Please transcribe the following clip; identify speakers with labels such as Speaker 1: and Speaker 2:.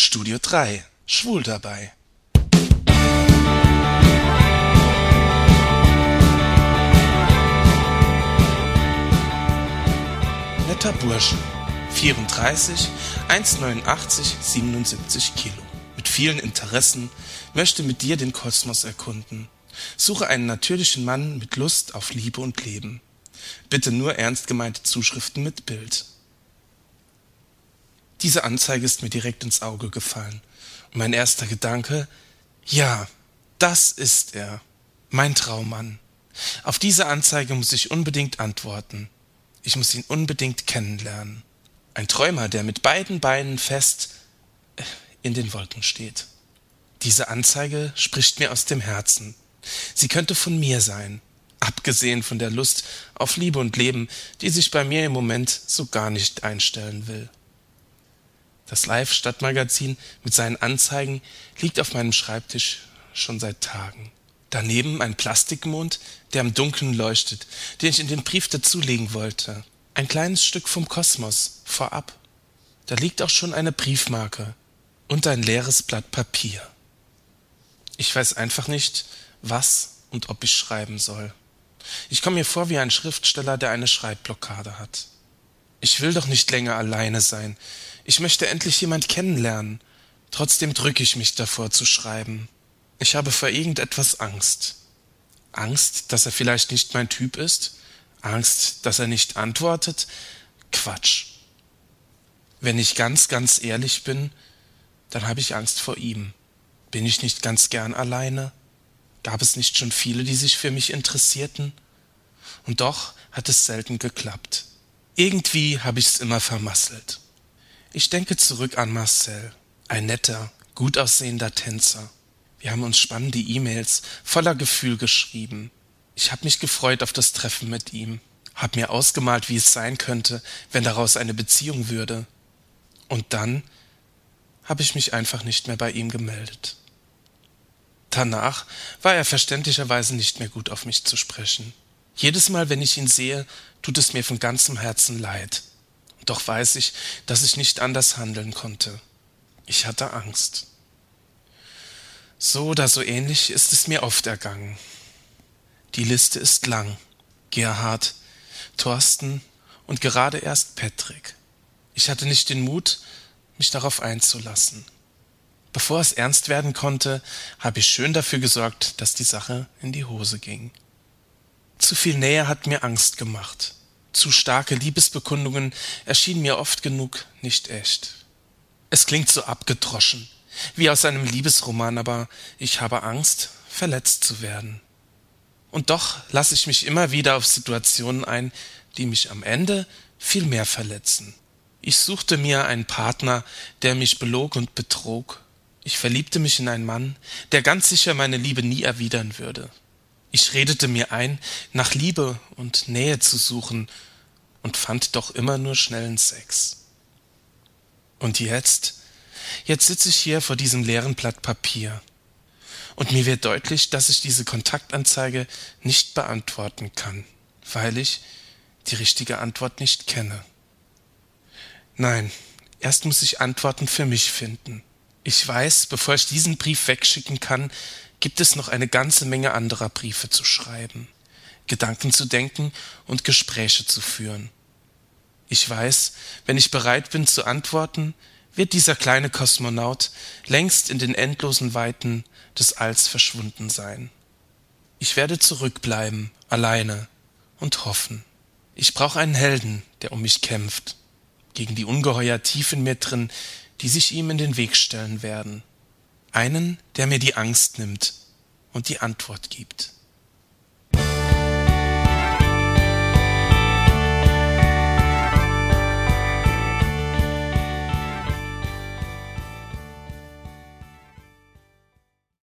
Speaker 1: Studio 3 Schwul dabei. Netter Bursche. 34, 1,89, 77 Kilo. Mit vielen Interessen, möchte mit dir den Kosmos erkunden. Suche einen natürlichen Mann mit Lust auf Liebe und Leben. Bitte nur ernst gemeinte Zuschriften mit Bild. Diese Anzeige ist mir direkt ins Auge gefallen. Und mein erster Gedanke, ja, das ist er, mein Traummann. Auf diese Anzeige muss ich unbedingt antworten. Ich muss ihn unbedingt kennenlernen. Ein Träumer, der mit beiden Beinen fest äh, in den Wolken steht. Diese Anzeige spricht mir aus dem Herzen. Sie könnte von mir sein, abgesehen von der Lust auf Liebe und Leben, die sich bei mir im Moment so gar nicht einstellen will. Das Live-Stadtmagazin mit seinen Anzeigen liegt auf meinem Schreibtisch schon seit Tagen. Daneben ein Plastikmond, der im Dunkeln leuchtet, den ich in den Brief dazulegen wollte. Ein kleines Stück vom Kosmos, vorab. Da liegt auch schon eine Briefmarke und ein leeres Blatt Papier. Ich weiß einfach nicht, was und ob ich schreiben soll. Ich komme mir vor wie ein Schriftsteller, der eine Schreibblockade hat. Ich will doch nicht länger alleine sein. Ich möchte endlich jemand kennenlernen. Trotzdem drücke ich mich davor zu schreiben. Ich habe vor irgendetwas Angst. Angst, dass er vielleicht nicht mein Typ ist? Angst, dass er nicht antwortet? Quatsch. Wenn ich ganz, ganz ehrlich bin, dann habe ich Angst vor ihm. Bin ich nicht ganz gern alleine? Gab es nicht schon viele, die sich für mich interessierten? Und doch hat es selten geklappt. Irgendwie habe ich's immer vermasselt. Ich denke zurück an Marcel, ein netter, gut aussehender Tänzer. Wir haben uns spannende E-Mails voller Gefühl geschrieben. Ich habe mich gefreut auf das Treffen mit ihm, hab mir ausgemalt, wie es sein könnte, wenn daraus eine Beziehung würde. Und dann habe ich mich einfach nicht mehr bei ihm gemeldet. Danach war er verständlicherweise nicht mehr gut auf mich zu sprechen. Jedes Mal, wenn ich ihn sehe, tut es mir von ganzem Herzen leid. Doch weiß ich, dass ich nicht anders handeln konnte. Ich hatte Angst. So oder so ähnlich ist es mir oft ergangen. Die Liste ist lang. Gerhard, Thorsten und gerade erst Patrick. Ich hatte nicht den Mut, mich darauf einzulassen. Bevor es ernst werden konnte, habe ich schön dafür gesorgt, dass die Sache in die Hose ging. Zu viel Nähe hat mir Angst gemacht zu starke Liebesbekundungen erschienen mir oft genug nicht echt. Es klingt so abgedroschen, wie aus einem Liebesroman, aber ich habe Angst, verletzt zu werden. Und doch lasse ich mich immer wieder auf Situationen ein, die mich am Ende viel mehr verletzen. Ich suchte mir einen Partner, der mich belog und betrog. Ich verliebte mich in einen Mann, der ganz sicher meine Liebe nie erwidern würde. Ich redete mir ein, nach Liebe und Nähe zu suchen und fand doch immer nur schnellen Sex. Und jetzt? Jetzt sitze ich hier vor diesem leeren Blatt Papier. Und mir wird deutlich, dass ich diese Kontaktanzeige nicht beantworten kann, weil ich die richtige Antwort nicht kenne. Nein, erst muss ich Antworten für mich finden. Ich weiß, bevor ich diesen Brief wegschicken kann, gibt es noch eine ganze Menge anderer Briefe zu schreiben, Gedanken zu denken und Gespräche zu führen. Ich weiß, wenn ich bereit bin zu antworten, wird dieser kleine Kosmonaut längst in den endlosen Weiten des Alls verschwunden sein. Ich werde zurückbleiben, alleine und hoffen. Ich brauche einen Helden, der um mich kämpft, gegen die Ungeheuer tief in mir drin, die sich ihm in den Weg stellen werden einen, der mir die Angst nimmt und die Antwort gibt.